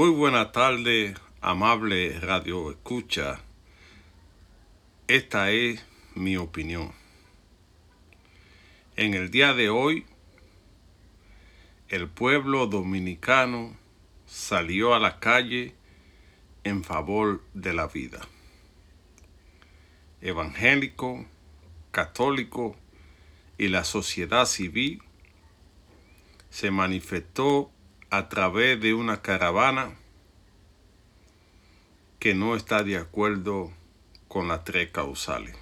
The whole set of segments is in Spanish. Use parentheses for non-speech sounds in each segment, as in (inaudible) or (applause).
Muy buena tarde, amable radio escucha. Esta es mi opinión. En el día de hoy, el pueblo dominicano salió a la calle en favor de la vida. Evangélico, católico y la sociedad civil se manifestó a través de una caravana que no está de acuerdo con las tres causales.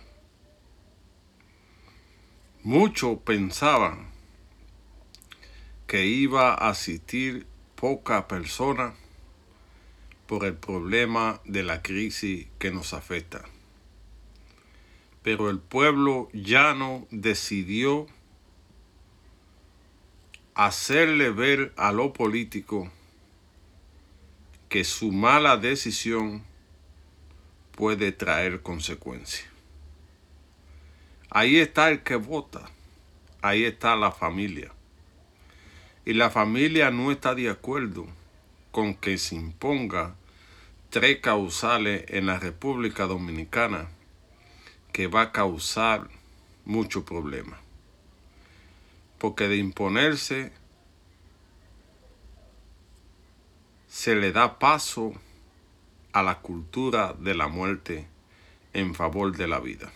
Muchos pensaban que iba a asistir poca persona por el problema de la crisis que nos afecta. Pero el pueblo llano decidió hacerle ver a lo político que su mala decisión puede traer consecuencias. Ahí está el que vota, ahí está la familia. Y la familia no está de acuerdo con que se imponga tres causales en la República Dominicana que va a causar mucho problema porque de imponerse se le da paso a la cultura de la muerte en favor de la vida.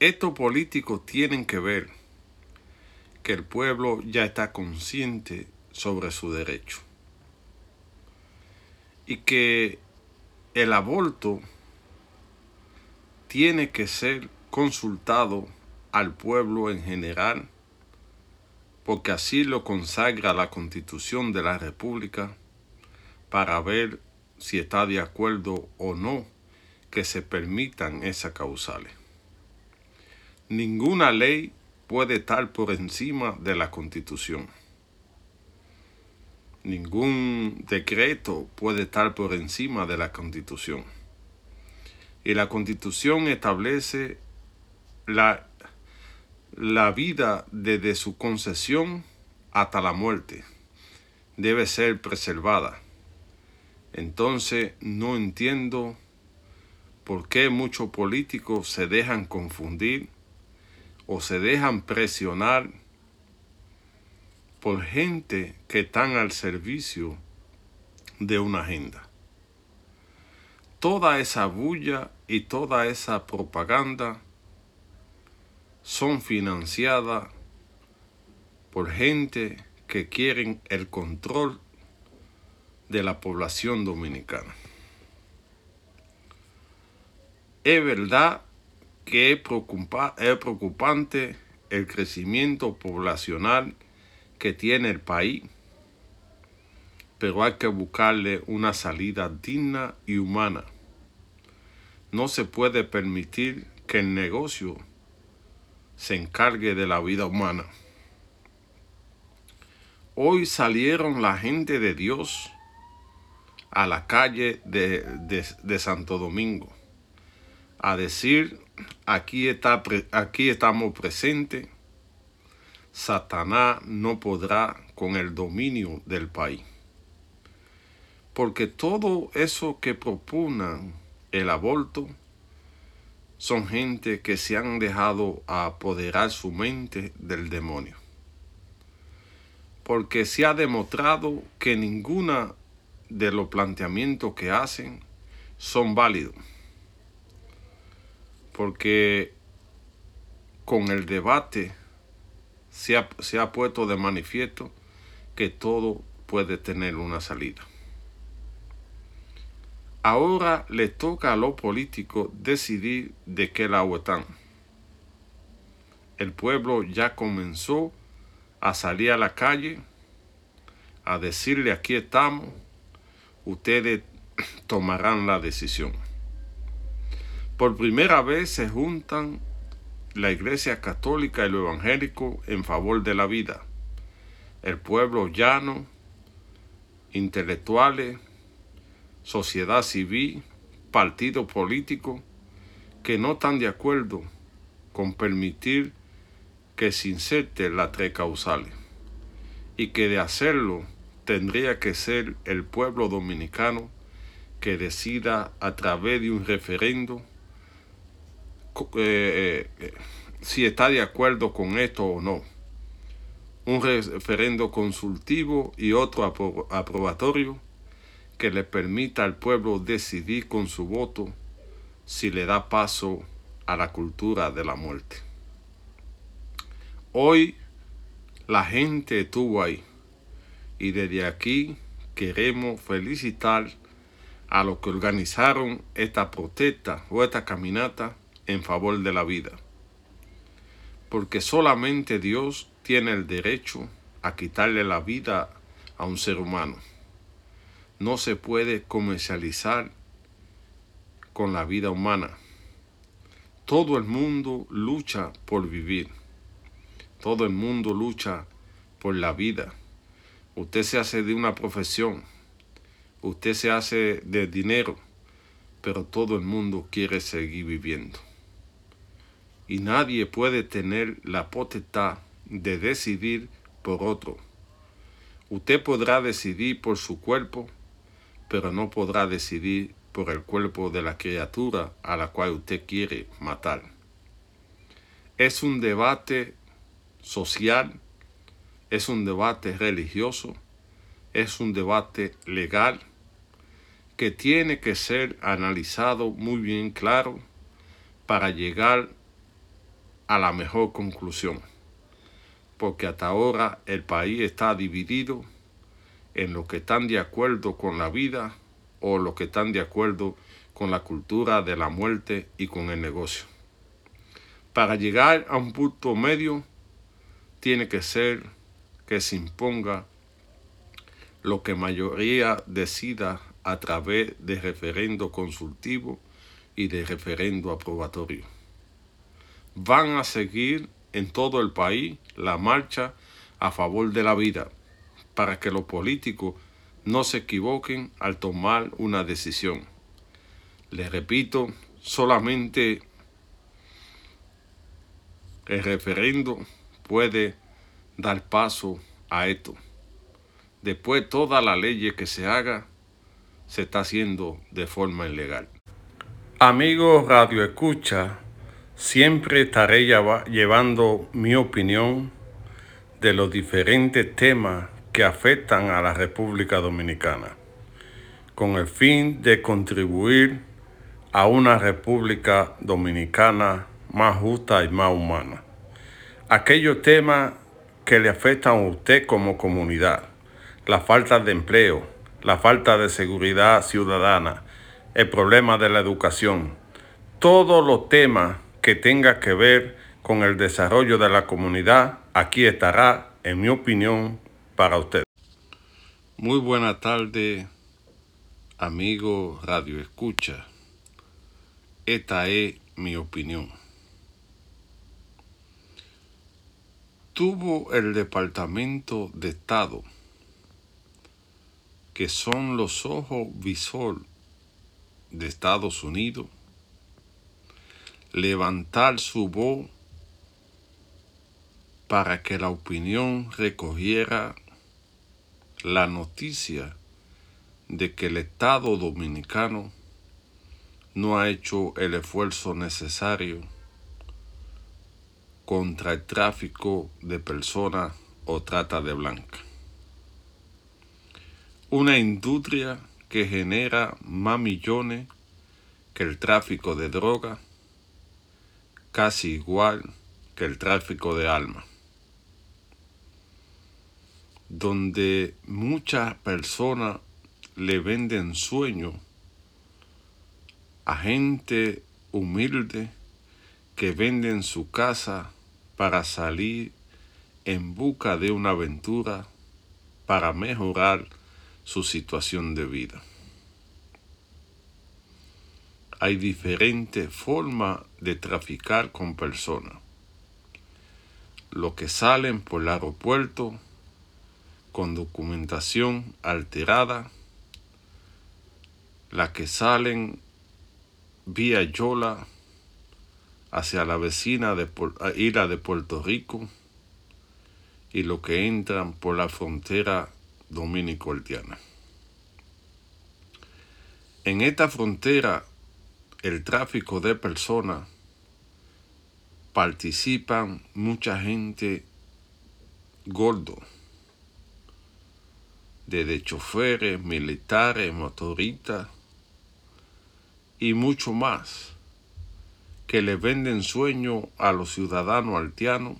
Estos políticos tienen que ver que el pueblo ya está consciente sobre su derecho y que el aborto tiene que ser consultado al pueblo en general, porque así lo consagra la constitución de la República, para ver si está de acuerdo o no que se permitan esas causales. Ninguna ley puede estar por encima de la constitución. Ningún decreto puede estar por encima de la constitución. Y la constitución establece la la vida desde su concesión hasta la muerte debe ser preservada. Entonces no entiendo por qué muchos políticos se dejan confundir o se dejan presionar por gente que están al servicio de una agenda. Toda esa bulla y toda esa propaganda son financiadas por gente que quieren el control de la población dominicana. Es verdad que es, preocupante el crecimiento poblacional que tiene el país, pero hay que buscarle una salida digna y humana. No se puede permitir que el negocio se encargue de la vida humana. Hoy salieron la gente de Dios a la calle de, Santo Domingo a decir, aquí, está, aquí estamos presentes, Satanás no podrá con el dominio del país. Porque todo eso que proponen el aborto, son gente que se han dejado apoderar su mente del demonio. Porque se ha demostrado que ninguna de los planteamientos que hacen son válidos. Porque con el debate se ha, se ha puesto de manifiesto que todo puede tener una salida. Ahora le toca a los políticos decidir de qué lado están. El pueblo ya comenzó a salir a la calle a decirle aquí estamos, ustedes (clears throat) tomarán la decisión. Por primera vez se juntan la Iglesia Católica y lo Evangélico en favor de la vida. El pueblo llano, intelectuales, sociedad civil, partido político que no están de acuerdo con permitir que se inserte las tres causales y que de hacerlo tendría que ser el pueblo dominicano que decida a través de un referendo eh, eh, si está de acuerdo con esto o no. Un referendo consultivo y otro aprobatorio que le permita al pueblo decidir con su voto si le da paso a la cultura de la muerte. Hoy la gente estuvo ahí y desde aquí queremos felicitar a los que organizaron esta protesta o esta caminata en favor de la vida. Porque solamente Dios tiene el derecho a quitarle la vida a un ser humano. No se puede comercializar con la vida humana. Todo el mundo lucha por vivir. Todo el mundo lucha por la vida. Usted se hace de una profesión. Usted se hace de dinero. Pero todo el mundo quiere seguir viviendo y nadie puede tener la potestad de decidir por otro. Usted podrá decidir por su cuerpo, pero no podrá decidir por el cuerpo de la criatura a la cual usted quiere matar. Es un debate social, es un debate religioso, es un debate legal que tiene que ser analizado muy bien claro para llegar a la mejor conclusión, porque hasta ahora el país está dividido en los que están de acuerdo con la vida o los que están de acuerdo con la cultura de la muerte y con el negocio. Para llegar a un punto medio, tiene que ser que se imponga lo que mayoría decida a través de referendo consultivo y de referendo aprobatorio van a seguir en todo el país la marcha a favor de la vida, para que los políticos no se equivoquen al tomar una decisión. Les repito, solamente el referendo puede dar paso a esto. Después toda la ley que se haga se está haciendo de forma ilegal. Amigos Radio Escucha, Siempre estaré llevando mi opinión de los diferentes temas que afectan a la República Dominicana, con el fin de contribuir a una República Dominicana más justa y más humana. Aquellos temas que le afectan a usted como comunidad, la falta de empleo, la falta de seguridad ciudadana, el problema de la educación, todos los temas que tenga que ver con el desarrollo de la comunidad, aquí estará, en mi opinión, para usted. Muy buena tarde, amigo Radio Escucha. Esta es mi opinión. Tuvo el Departamento de Estado, que son los ojos visor de Estados Unidos, levantar su voz para que la opinión recogiera la noticia de que el Estado dominicano no ha hecho el esfuerzo necesario contra el tráfico de personas o trata de blanca. Una industria que genera más millones que el tráfico de drogas casi igual que el tráfico de almas, donde muchas personas le venden sueño a gente humilde que venden su casa para salir en busca de una aventura para mejorar su situación de vida hay diferentes formas de traficar con personas. Los que salen por el aeropuerto con documentación alterada, las que salen vía Yola hacia la vecina de isla de Puerto Rico y los que entran por la frontera Dominico Haitiana. En esta frontera, el tráfico de personas participan mucha gente gordo, desde choferes, militares, motoristas y mucho más, que le venden sueño a los ciudadanos haitianos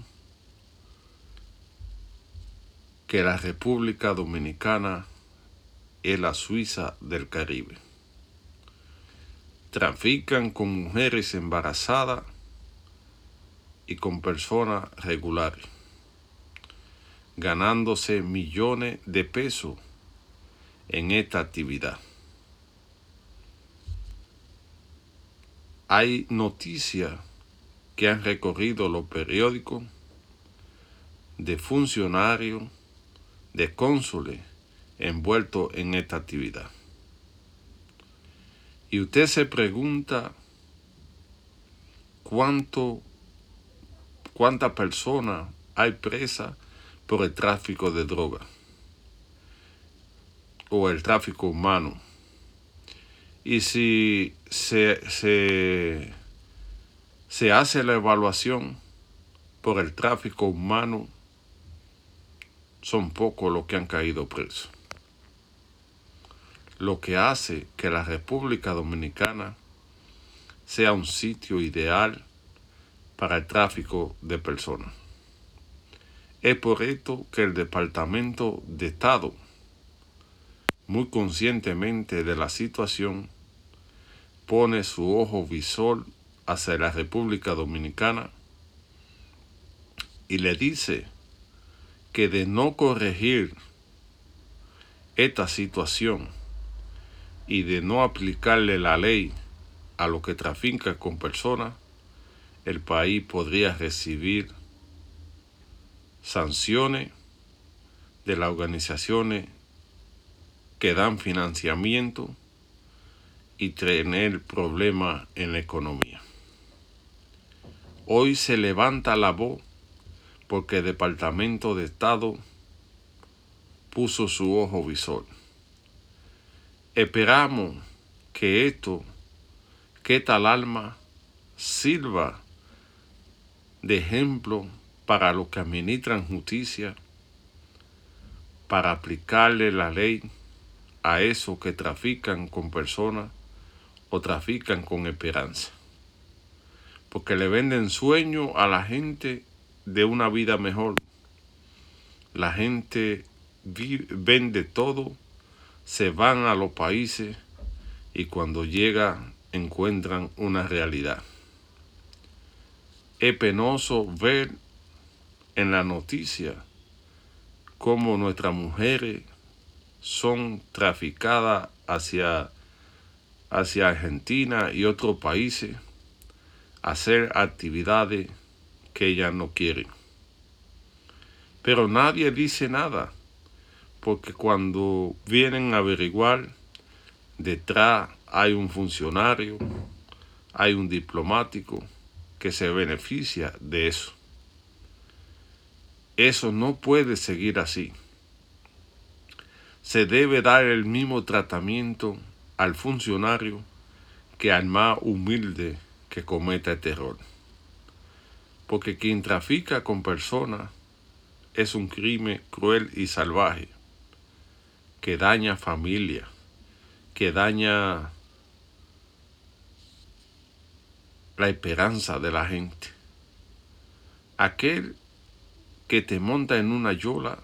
que la República Dominicana es la Suiza del Caribe. Trafican con mujeres embarazadas y con personas regulares, ganándose millones de pesos en esta actividad. Hay noticias que han recorrido los periódicos de funcionarios, de cónsules envueltos en esta actividad. Y usted se pregunta cuánto cuántas personas hay presas por el tráfico de droga o el tráfico humano. Y si se, se, se hace la evaluación por el tráfico humano, son pocos los que han caído presos. Lo que hace que la República Dominicana sea un sitio ideal para el tráfico de personas. Es por esto que el Departamento de Estado, muy conscientemente de la situación, pone su ojo visor hacia la República Dominicana y le dice que de no corregir esta situación y de no aplicarle la ley a lo que trafica con personas, el país podría recibir sanciones de las organizaciones que dan financiamiento y tener problemas en la economía. Hoy se levanta la voz porque el Departamento de Estado puso su ojo visor. Esperamos que esto, que tal alma sirva de ejemplo para los que administran justicia, para aplicarle la ley a esos que trafican con personas o trafican con esperanza. Porque le venden sueño a la gente de una vida mejor. La gente vende todo, se van a los países y cuando llega encuentran una realidad es penoso ver en la noticia cómo nuestras mujeres son traficadas hacia, hacia Argentina y otros países a hacer actividades que ellas no quieren. Pero nadie dice nada, porque cuando vienen a averiguar, detrás hay un funcionario, hay un diplomático, que se beneficia de eso. Eso no puede seguir así. Se debe dar el mismo tratamiento al funcionario que al más humilde que cometa el terror. Porque quien trafica con personas es un crimen cruel y salvaje que daña familia, que daña la esperanza de la gente. Aquel que te monta en una yola,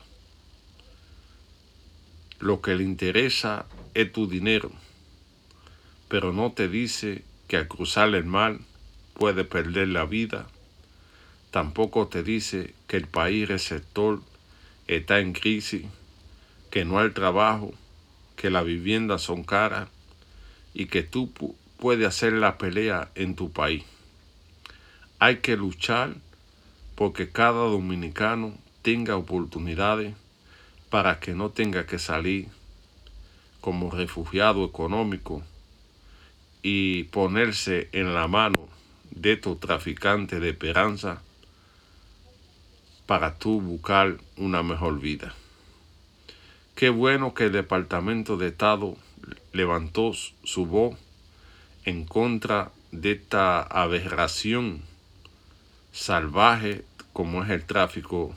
lo que le interesa es tu dinero, pero no te dice que al cruzar el mar puede perder la vida. Tampoco te dice que el país receptor está en crisis, que no hay trabajo, que las viviendas son caras y que tú puede hacer la pelea en tu país. Hay que luchar porque cada dominicano tenga oportunidades para que no tenga que salir como refugiado económico y ponerse en la mano de estos traficantes de esperanza para tú buscar una mejor vida. Qué bueno que el Departamento de Estado levantó su voz en contra de esta aberración salvaje como es el tráfico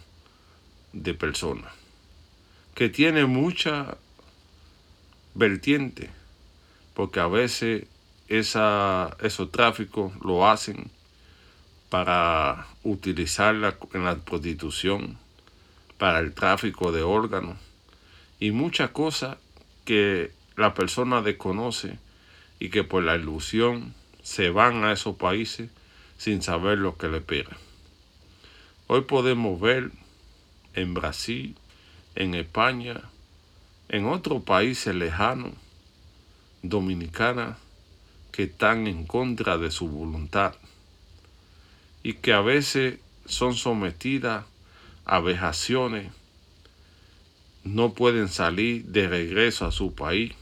de personas, que tiene mucha vertiente, porque a veces esa, esos tráficos lo hacen para utilizarla en la prostitución, para el tráfico de órganos y muchas cosas que la persona desconoce y que por la ilusión se van a esos países sin saber lo que le espera. Hoy podemos ver en Brasil, en España, en otros países lejanos, dominicanas, que están en contra de su voluntad y que a veces son sometidas a vejaciones, no pueden salir de regreso a su país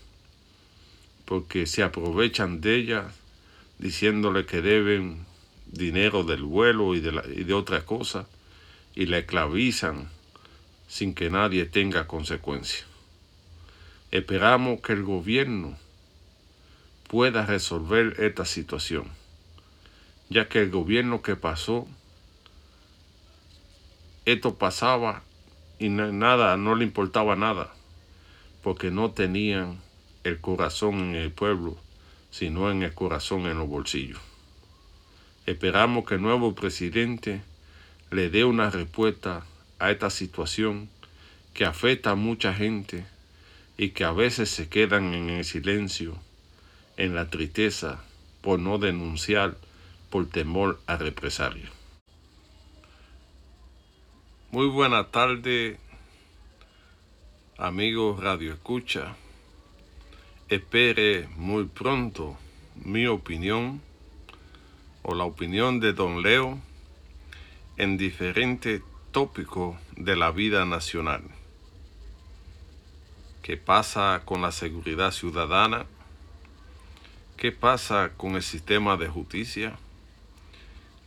porque se aprovechan de ellas diciéndole que deben dinero del vuelo y de, la, y de otra cosa y la esclavizan sin que nadie tenga consecuencia. Esperamos que el gobierno pueda resolver esta situación, ya que el gobierno que pasó, esto pasaba y nada, no le importaba nada, porque no tenían el corazón en el pueblo, sino en el corazón en los bolsillos. Esperamos que el nuevo presidente le dé una respuesta a esta situación que afecta a mucha gente y que a veces se quedan en el silencio, en la tristeza, por no denunciar, por temor a represalia. Muy buena tarde, amigos Radio Escucha. Espere muy pronto mi opinión o la opinión de Don Leo en diferentes tópicos de la vida nacional. ¿Qué pasa con la seguridad ciudadana? ¿Qué pasa con el sistema de justicia?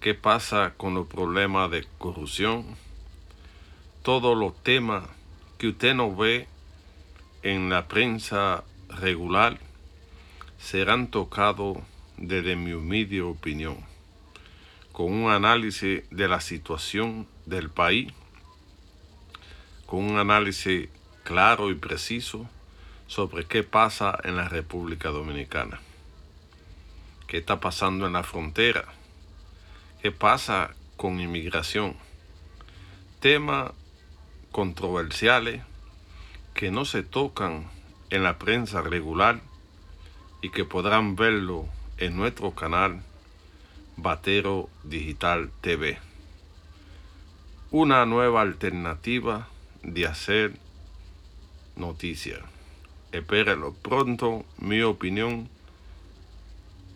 ¿Qué pasa con los problemas de corrupción? Todos los temas que usted no ve en la prensa regular serán tocados desde mi humilde opinión, con un análisis de la situación del país, con un análisis claro y preciso sobre qué pasa en la República Dominicana, qué está pasando en la frontera, qué pasa con inmigración, temas controversiales que no se tocan en la prensa regular y que podrán verlo en nuestro canal Batero Digital TV. Una nueva alternativa de hacer noticias. Espérelo pronto, mi opinión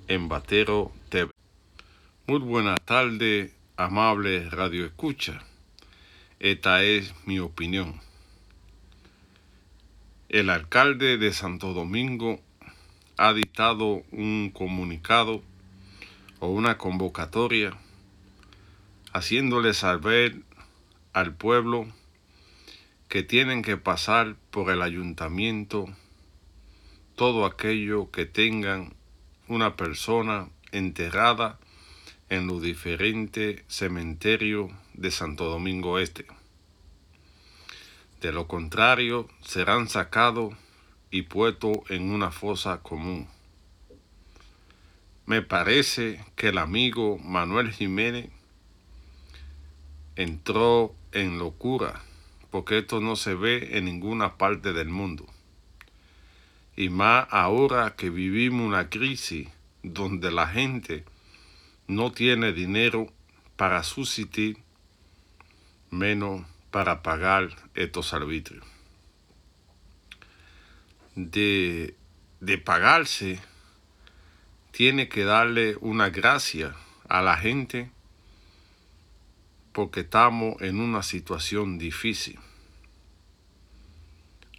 en Batero TV. Muy buenas tardes, amable Radio Escucha. Esta es mi opinión el alcalde de Santo Domingo ha dictado un comunicado o una convocatoria haciéndole saber al pueblo que tienen que pasar por el ayuntamiento todo aquello que tengan una persona enterrada en los diferentes cementerios de Santo Domingo Este. De lo contrario, serán sacados y puestos en una fosa común. Me parece que el amigo Manuel Jiménez entró en locura, porque esto no se ve en ninguna parte del mundo. Y más ahora que vivimos una crisis donde la gente no tiene dinero para subsistir, menos para pagar estos arbitrios. De, de pagarse, tiene que darle una gracia a la gente porque estamos en una situación difícil.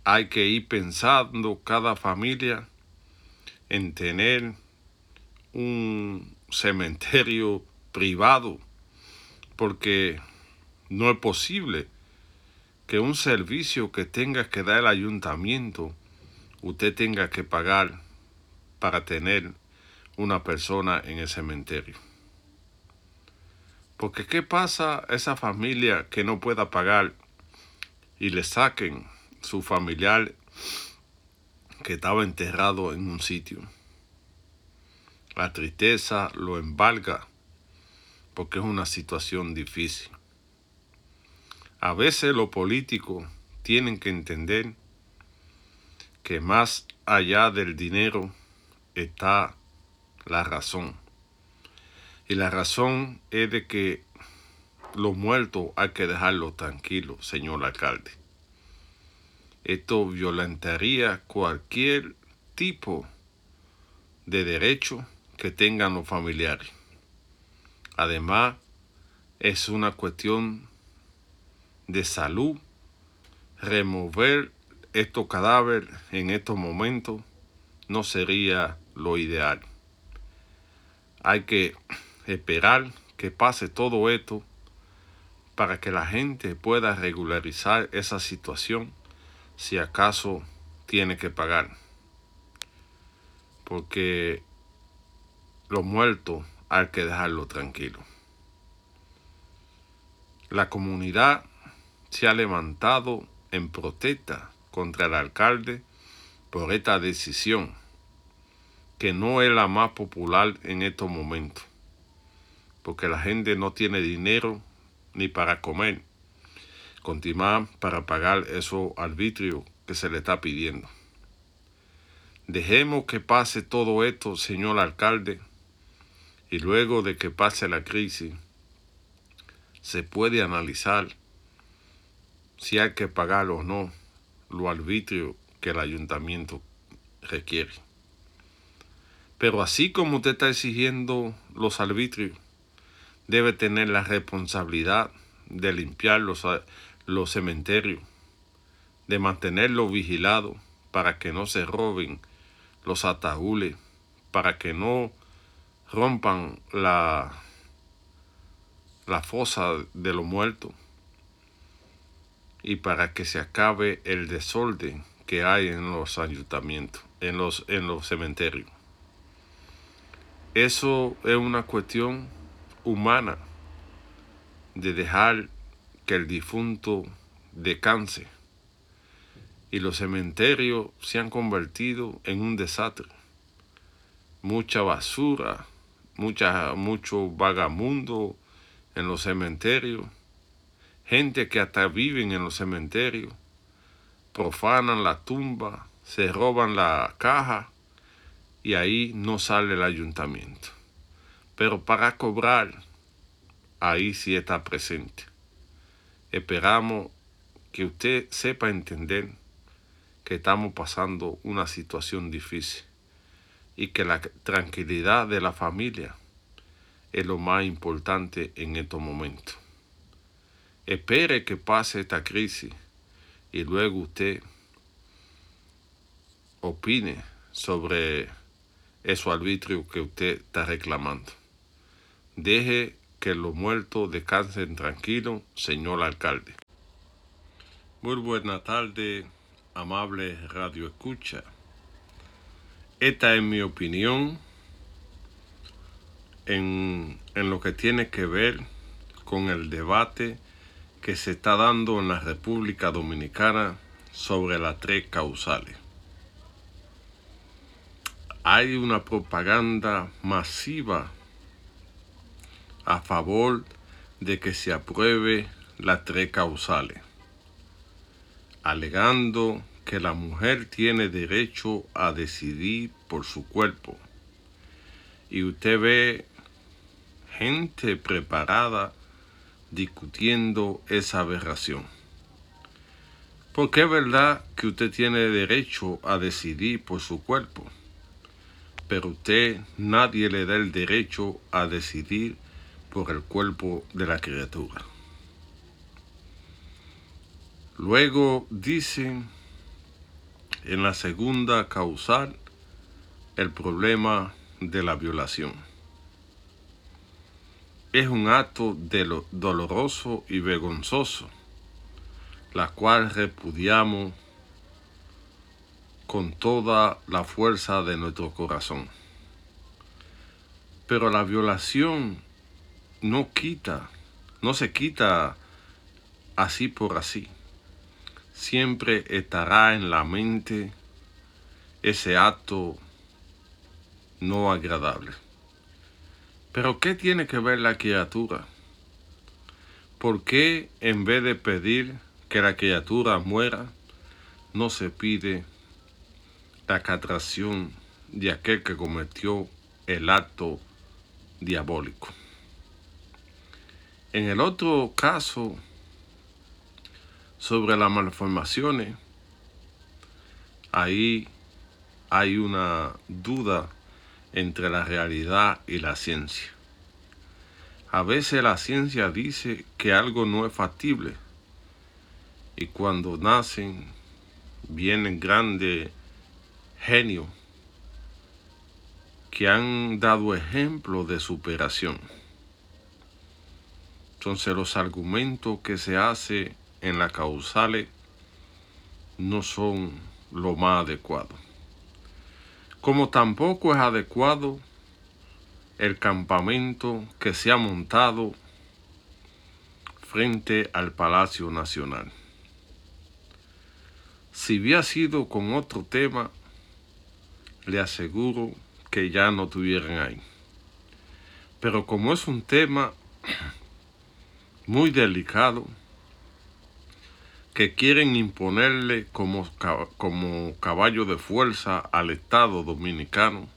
Hay que ir pensando cada familia en tener un cementerio privado porque no es posible que un servicio que tenga que dar el ayuntamiento, usted tenga que pagar para tener una persona en el cementerio. Porque ¿qué pasa a esa familia que no pueda pagar y le saquen su familiar que estaba enterrado en un sitio? La tristeza lo embarga porque es una situación difícil. A veces los políticos tienen que entender que más allá del dinero está la razón. Y la razón es de que los muertos hay que dejarlos tranquilos, señor alcalde. Esto violentaría cualquier tipo de derecho que tengan los familiares. Además, es una cuestión de salud remover estos cadáveres en estos momentos no sería lo ideal. Hay que esperar que pase todo esto para que la gente pueda regularizar esa situación si acaso tiene que pagar. Porque los muertos hay que dejarlo tranquilo. La comunidad se ha levantado en protesta contra el alcalde por esta decisión, que no es la más popular en estos momentos, porque la gente no tiene dinero ni para comer, continuar para pagar esos arbitrios que se le está pidiendo. Dejemos que pase todo esto, señor alcalde, y luego de que pase la crisis, se puede analizar si hay que pagar o no lo arbitrio que el ayuntamiento requiere. Pero así como usted está exigiendo los arbitrios, debe tener la responsabilidad de limpiar los, los cementerios, de mantenerlos vigilados para que no se roben los ataúdes, para que no rompan la, la fosa de los muertos y para que se acabe el desorden que hay en los ayuntamientos, en los, en los cementerios. Eso es una cuestión humana de dejar que el difunto descanse. Y los cementerios se han convertido en un desastre. Mucha basura, mucha, mucho vagamundo en los cementerios gente que hasta viven en los cementerios, profanan la tumba, se roban la caja y ahí no sale el ayuntamiento. Pero para cobrar, ahí sí está presente. Esperamos que usted sepa entender que estamos pasando una situación difícil y que la tranquilidad de la familia es lo más importante en estos momentos. Espere que pase esta crisis y luego usted opine sobre eso arbitrio que usted está reclamando. Deje que los muertos descansen tranquilos, señor alcalde. Muy buena tarde, amable radio escucha. Esta es mi opinión en, en lo que tiene que ver con el debate que se está dando en la República Dominicana sobre las tres causales. Hay una propaganda masiva a favor de que se apruebe las tres causales, alegando que la mujer tiene derecho a decidir por su cuerpo. Y usted ve gente preparada discutiendo esa aberración. Porque es verdad que usted tiene derecho a decidir por su cuerpo, pero usted nadie le da el derecho a decidir por el cuerpo de la criatura. Luego dicen en la segunda causal el problema de la violación es un acto doloroso y vergonzoso. la cual repudiamos con toda la fuerza de nuestro corazón. Pero la violación no quita, no se quita así por así. Siempre estará en la mente ese acto no agradable. Pero ¿qué tiene que ver la criatura? ¿Por qué en vez de pedir que la criatura muera, no se pide la castración de aquel que cometió el acto diabólico? En el otro caso, sobre las malformaciones, ahí hay una duda entre la realidad y la ciencia. A veces la ciencia dice que algo no es factible y cuando nacen vienen grandes genios que han dado ejemplo de superación. Entonces los argumentos que se hacen en las causales no son lo más adecuado como tampoco es adecuado el campamento que se ha montado frente al Palacio Nacional. Si hubiera sido con otro tema, le aseguro que ya no tuvieran ahí. Pero como es un tema muy delicado, que quieren imponerle como, como caballo de fuerza al Estado dominicano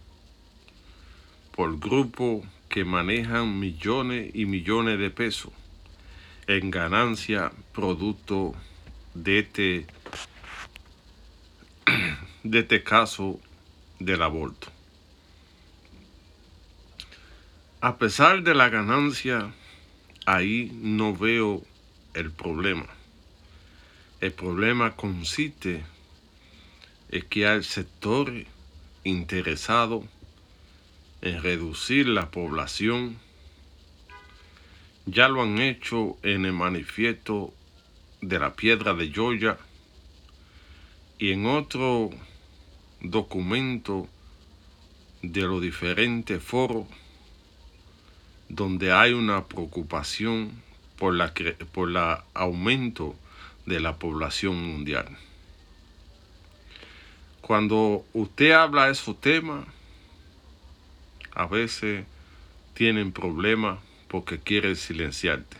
por grupos que manejan millones y millones de pesos en ganancia producto de este, (clears throat) de este caso del aborto. A pesar de la ganancia, ahí no veo el problema. El problema consiste en que hay sectores interesados en reducir la población. Ya lo han hecho en el manifiesto de la piedra de Joya y en otro documento de los diferentes foros donde hay una preocupación por la por la aumento de la población mundial. Cuando usted habla de esos temas, a veces tienen problemas porque quieren silenciarte.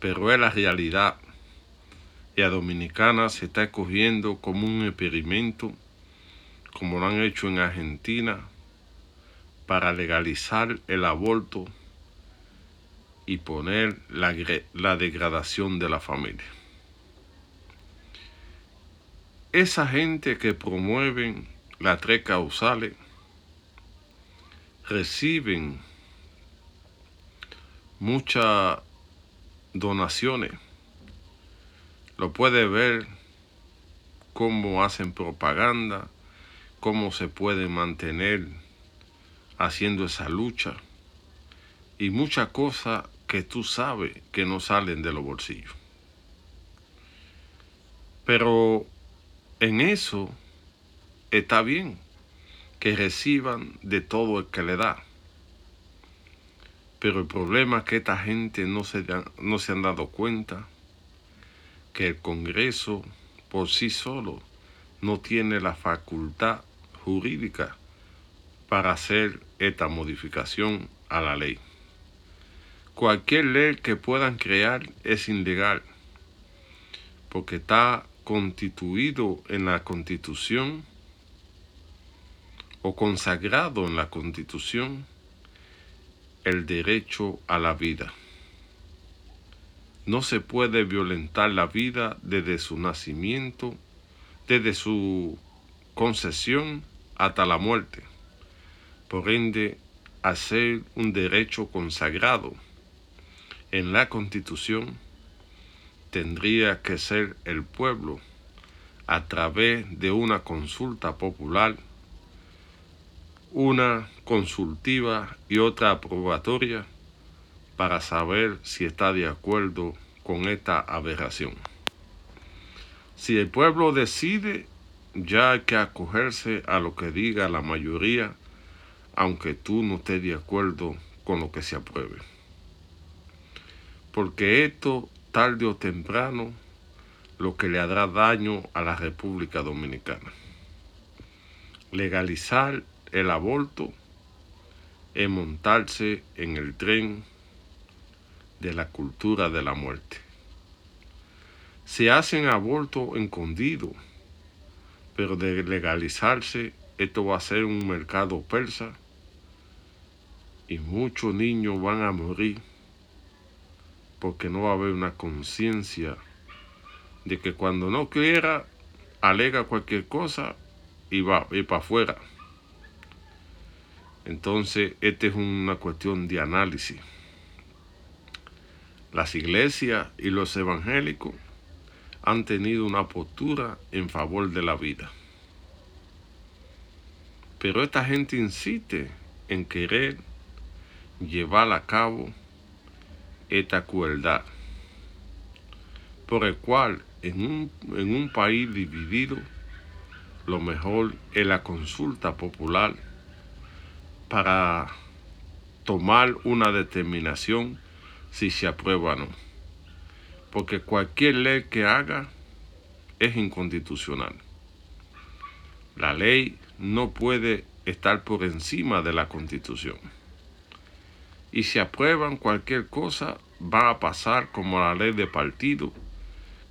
Pero es la realidad. Y a Dominicana se está escogiendo como un experimento, como lo han hecho en Argentina, para legalizar el aborto y poner la, la degradación de la familia. Esa gente que promueven las tres causales reciben muchas donaciones. Lo puede ver cómo hacen propaganda, cómo se puede mantener haciendo esa lucha y muchas cosas que tú sabes que no salen de los bolsillos. Pero en eso está bien que reciban de todo el que le da. Pero el problema es que esta gente no se, no se han dado cuenta que el Congreso por sí solo no tiene la facultad jurídica para hacer esta modificación a la ley. Cualquier ley que puedan crear es ilegal, porque está constituido en la constitución o consagrado en la constitución el derecho a la vida. No se puede violentar la vida desde su nacimiento, desde su concesión hasta la muerte. Por ende, hacer un derecho consagrado en la constitución tendría que ser el pueblo a través de una consulta popular, una consultiva y otra aprobatoria para saber si está de acuerdo con esta aberración. Si el pueblo decide, ya hay que acogerse a lo que diga la mayoría, aunque tú no estés de acuerdo con lo que se apruebe. Porque esto, tarde o temprano, lo que le hará daño a la República Dominicana. Legalizar el aborto es montarse en el tren de la cultura de la muerte. Se hacen abortos escondidos, pero de legalizarse, esto va a ser un mercado persa y muchos niños van a morir porque no va a haber una conciencia de que cuando no quiera, alega cualquier cosa y va a ir para afuera. Entonces, esta es una cuestión de análisis. Las iglesias y los evangélicos han tenido una postura en favor de la vida. Pero esta gente insiste en querer llevar a cabo esta crueldad, por el cual en un, en un país dividido, lo mejor es la consulta popular para tomar una determinación si se aprueba o no. Porque cualquier ley que haga es inconstitucional. La ley no puede estar por encima de la constitución. Y si aprueban cualquier cosa, va a pasar como la ley de partido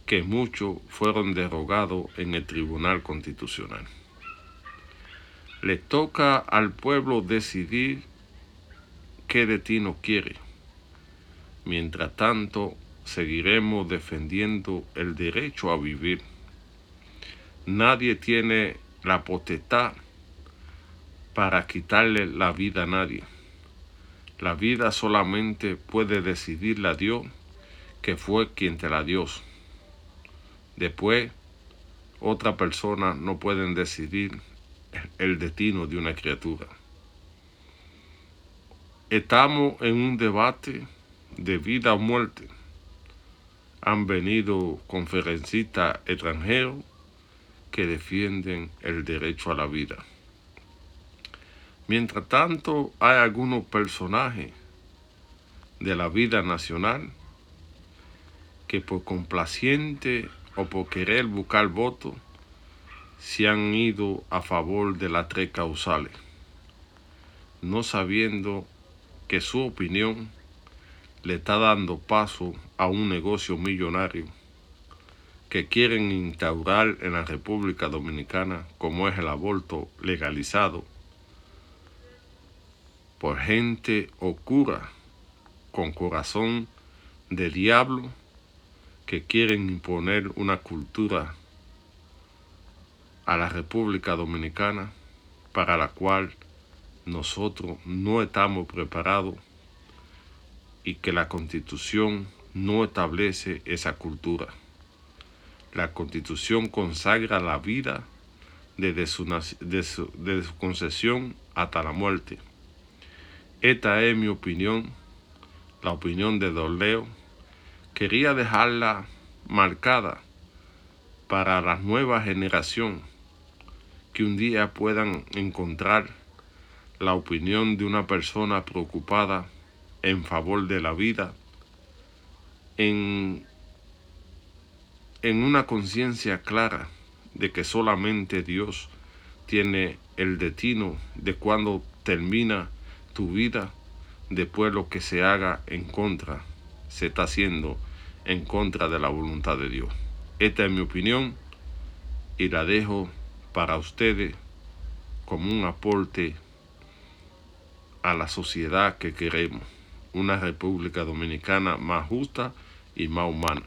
que muchos fueron derogados en el Tribunal Constitucional. Le toca al pueblo decidir qué destino quiere. Mientras tanto, seguiremos defendiendo el derecho a vivir. Nadie tiene la potestad para quitarle la vida a nadie. La vida solamente puede decidirla Dios, que fue quien te la dio. Después, otra persona no pueden decidir el destino de una criatura. Estamos en un debate de vida o muerte. Han venido conferencistas extranjeros que defienden el derecho a la vida. Mientras tanto, hay algunos personajes de la vida nacional que por complaciente o por querer buscar votos se han ido a favor de las tres causales, no sabiendo que su opinión le está dando paso a un negocio millonario que quieren instaurar en la República Dominicana como es el aborto legalizado por gente oscura con corazón de diablo que quieren imponer una cultura a la República Dominicana para la cual nosotros no estamos preparados y que la constitución no establece esa cultura. La constitución consagra la vida desde su, desde su concesión hasta la muerte. Esta es mi opinión, la opinión de Don Leo. Quería dejarla marcada para la nueva generación que un día puedan encontrar la opinión de una persona preocupada en favor de la vida, en, en una conciencia clara de que solamente Dios tiene el destino de cuando termina tu vida, después lo que se haga en contra se está haciendo en contra de la voluntad de Dios. Esta es mi opinión y la dejo para ustedes como un aporte a la sociedad que queremos, una República Dominicana más justa y más humana.